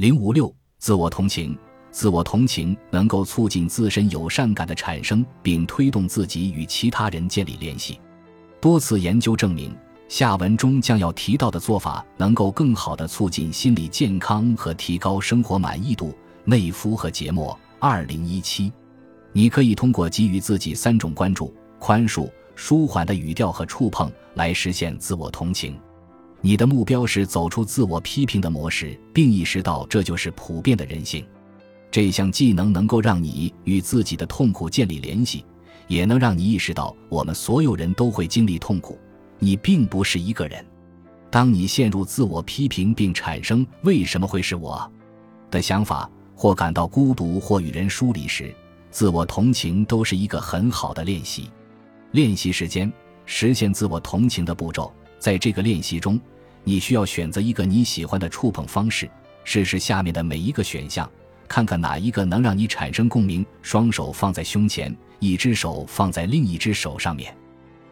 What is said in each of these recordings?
零五六，自我同情。自我同情能够促进自身友善感的产生，并推动自己与其他人建立联系。多次研究证明，下文中将要提到的做法能够更好地促进心理健康和提高生活满意度。内夫和节目二零一七，你可以通过给予自己三种关注、宽恕、舒缓的语调和触碰来实现自我同情。你的目标是走出自我批评的模式，并意识到这就是普遍的人性。这项技能能够让你与自己的痛苦建立联系，也能让你意识到我们所有人都会经历痛苦，你并不是一个人。当你陷入自我批评并产生“为什么会是我”的想法，或感到孤独，或与人疏离时，自我同情都是一个很好的练习。练习时间：实现自我同情的步骤。在这个练习中，你需要选择一个你喜欢的触碰方式，试试下面的每一个选项。看看哪一个能让你产生共鸣。双手放在胸前，一只手放在另一只手上面，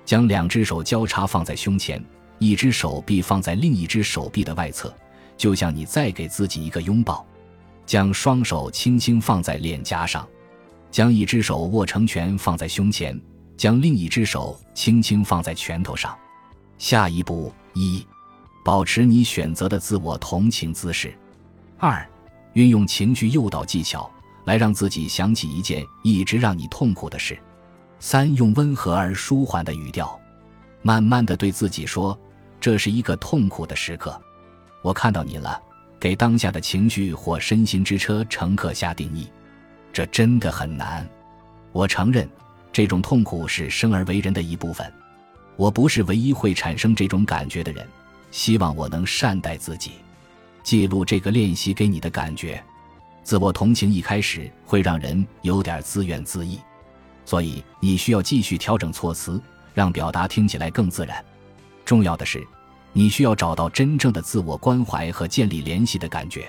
将两只手交叉放在胸前，一只手臂放在另一只手臂的外侧，就像你再给自己一个拥抱。将双手轻轻放在脸颊上，将一只手握成拳放在胸前，将另一只手轻轻放在拳头上。下一步一，保持你选择的自我同情姿势。二。运用情绪诱导技巧来让自己想起一件一直让你痛苦的事。三、用温和而舒缓的语调，慢慢的对自己说：“这是一个痛苦的时刻，我看到你了。”给当下的情绪或身心之车乘客下定义，这真的很难。我承认，这种痛苦是生而为人的一部分。我不是唯一会产生这种感觉的人。希望我能善待自己。记录这个练习给你的感觉，自我同情一开始会让人有点自怨自艾，所以你需要继续调整措辞，让表达听起来更自然。重要的是，你需要找到真正的自我关怀和建立联系的感觉。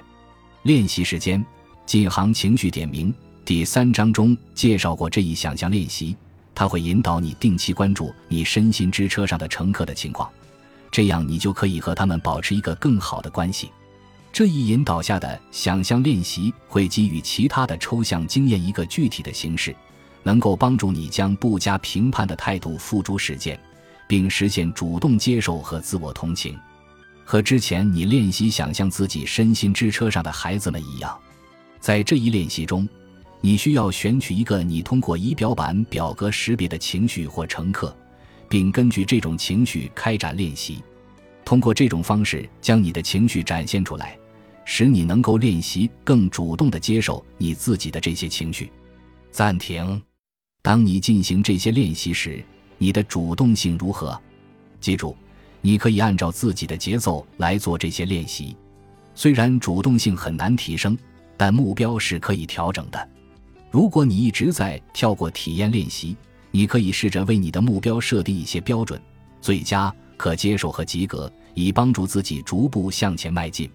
练习时间：进行情绪点名。第三章中介绍过这一想象练习，它会引导你定期关注你身心之车上的乘客的情况，这样你就可以和他们保持一个更好的关系。这一引导下的想象练习会给予其他的抽象经验一个具体的形式，能够帮助你将不加评判的态度付诸实践，并实现主动接受和自我同情。和之前你练习想象自己身心之车上的孩子们一样，在这一练习中，你需要选取一个你通过仪表板表格识别的情绪或乘客，并根据这种情绪开展练习。通过这种方式将你的情绪展现出来，使你能够练习更主动地接受你自己的这些情绪。暂停。当你进行这些练习时，你的主动性如何？记住，你可以按照自己的节奏来做这些练习。虽然主动性很难提升，但目标是可以调整的。如果你一直在跳过体验练习，你可以试着为你的目标设定一些标准：最佳、可接受和及格。以帮助自己逐步向前迈进。